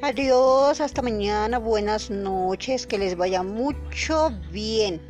Adiós, hasta mañana, buenas noches, que les vaya mucho bien.